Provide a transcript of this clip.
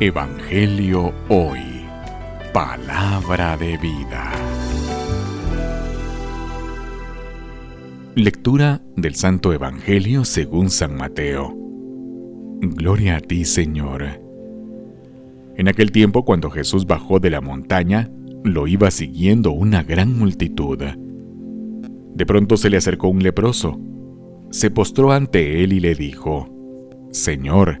Evangelio Hoy. Palabra de vida. Lectura del Santo Evangelio según San Mateo. Gloria a ti, Señor. En aquel tiempo, cuando Jesús bajó de la montaña, lo iba siguiendo una gran multitud. De pronto se le acercó un leproso. Se postró ante él y le dijo, Señor,